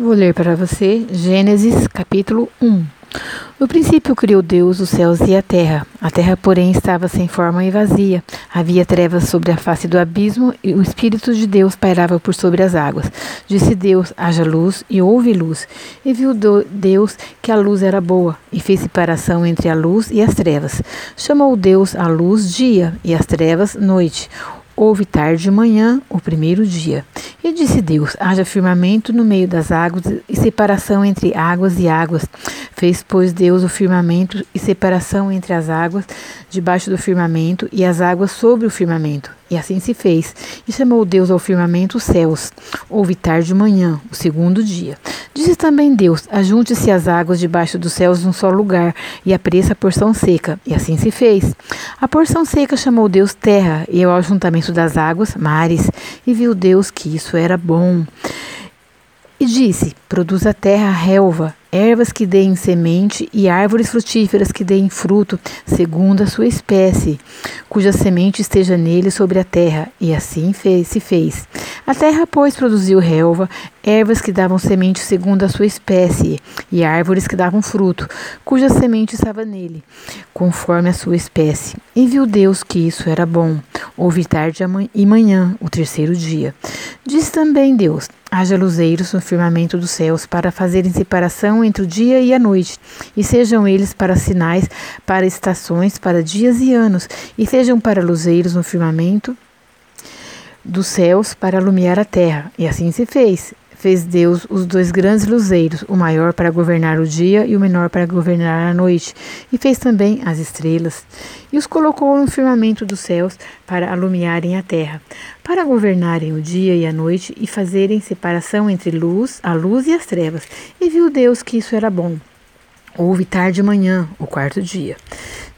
Vou ler para você Gênesis capítulo 1. No princípio criou Deus os céus e a terra. A terra, porém, estava sem forma e vazia. Havia trevas sobre a face do abismo e o Espírito de Deus pairava por sobre as águas. Disse Deus: haja luz e houve luz. E viu Deus que a luz era boa e fez separação entre a luz e as trevas. Chamou Deus a luz dia e as trevas noite. Houve tarde e manhã, o primeiro dia. E disse Deus: haja firmamento no meio das águas e separação entre águas e águas. Fez, pois, Deus o firmamento e separação entre as águas debaixo do firmamento e as águas sobre o firmamento. E assim se fez. E chamou Deus ao firmamento os céus. Houve tarde e manhã, o segundo dia. Disse também Deus: Ajunte-se as águas debaixo dos céus num só lugar, e apreça a porção seca. E assim se fez. A porção seca chamou Deus terra, e ao ajuntamento das águas, mares. E viu Deus que isso era bom. E disse: Produz a terra relva, ervas que deem semente e árvores frutíferas que deem fruto, segundo a sua espécie, cuja semente esteja nele sobre a terra. E assim fez, se fez. A terra, pois, produziu relva, ervas que davam semente segundo a sua espécie, e árvores que davam fruto, cuja semente estava nele, conforme a sua espécie. E viu Deus que isso era bom. Houve tarde e manhã, o terceiro dia. Diz também Deus: haja luzeiros no firmamento dos céus para fazerem separação entre o dia e a noite, e sejam eles para sinais, para estações, para dias e anos, e sejam para luzeiros no firmamento dos céus para alumiar a terra. E assim se fez. Fez Deus os dois grandes luzeiros, o maior para governar o dia e o menor para governar a noite, e fez também as estrelas, e os colocou no firmamento dos céus para alumiarem a terra, para governarem o dia e a noite e fazerem separação entre luz, a luz e as trevas. E viu Deus que isso era bom. Houve tarde e manhã, o quarto dia.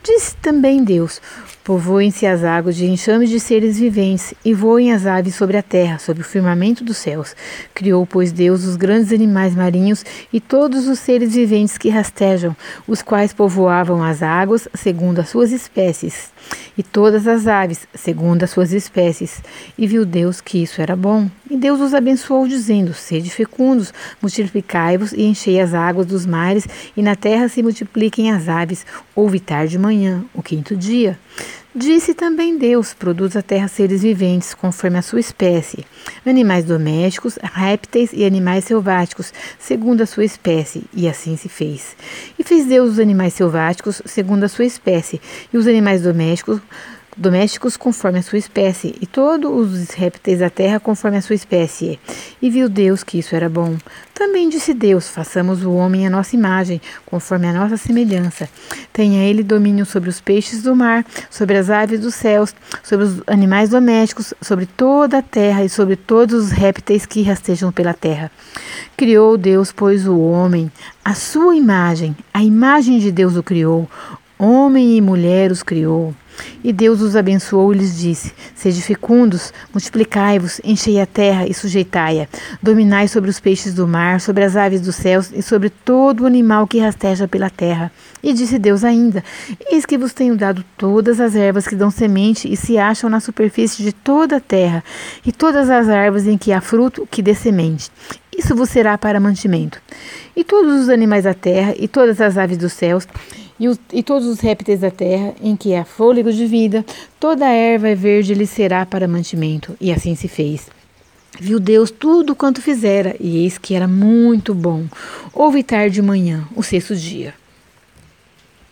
Disse também Deus: Povoem-se as águas de enxames de seres viventes, e voem as aves sobre a terra, sobre o firmamento dos céus. Criou, pois, Deus os grandes animais marinhos e todos os seres viventes que rastejam, os quais povoavam as águas segundo as suas espécies, e todas as aves segundo as suas espécies. E viu Deus que isso era bom. E Deus os abençoou, dizendo: Sede fecundos, multiplicai-vos e enchei as águas dos mares, e na terra se multipliquem as aves. Houve tarde de manhã, o quinto dia. Disse também Deus: produz a terra seres viventes, conforme a sua espécie, animais domésticos, répteis e animais selváticos, segundo a sua espécie. E assim se fez. E fez Deus os animais selváticos, segundo a sua espécie, e os animais domésticos domésticos conforme a sua espécie, e todos os répteis da terra conforme a sua espécie. E viu Deus que isso era bom. Também disse Deus: façamos o homem à nossa imagem, conforme a nossa semelhança. Tenha ele domínio sobre os peixes do mar, sobre as aves dos céus, sobre os animais domésticos, sobre toda a terra e sobre todos os répteis que rastejam pela terra. Criou Deus, pois, o homem, a sua imagem, a imagem de Deus o criou, homem e mulher os criou. E Deus os abençoou e lhes disse: Sede fecundos, multiplicai-vos, enchei a terra e sujeitai-a. Dominai sobre os peixes do mar, sobre as aves dos céus e sobre todo o animal que rasteja pela terra. E disse Deus ainda: Eis que vos tenho dado todas as ervas que dão semente e se acham na superfície de toda a terra, e todas as árvores em que há fruto que dê semente. Isso vos será para mantimento. E todos os animais da terra, e todas as aves dos céus, e, os, e todos os répteis da terra, em que há fôlego de vida, toda a erva verde lhe será para mantimento. E assim se fez. Viu Deus tudo quanto fizera, e eis que era muito bom. Houve tarde e manhã, o sexto dia.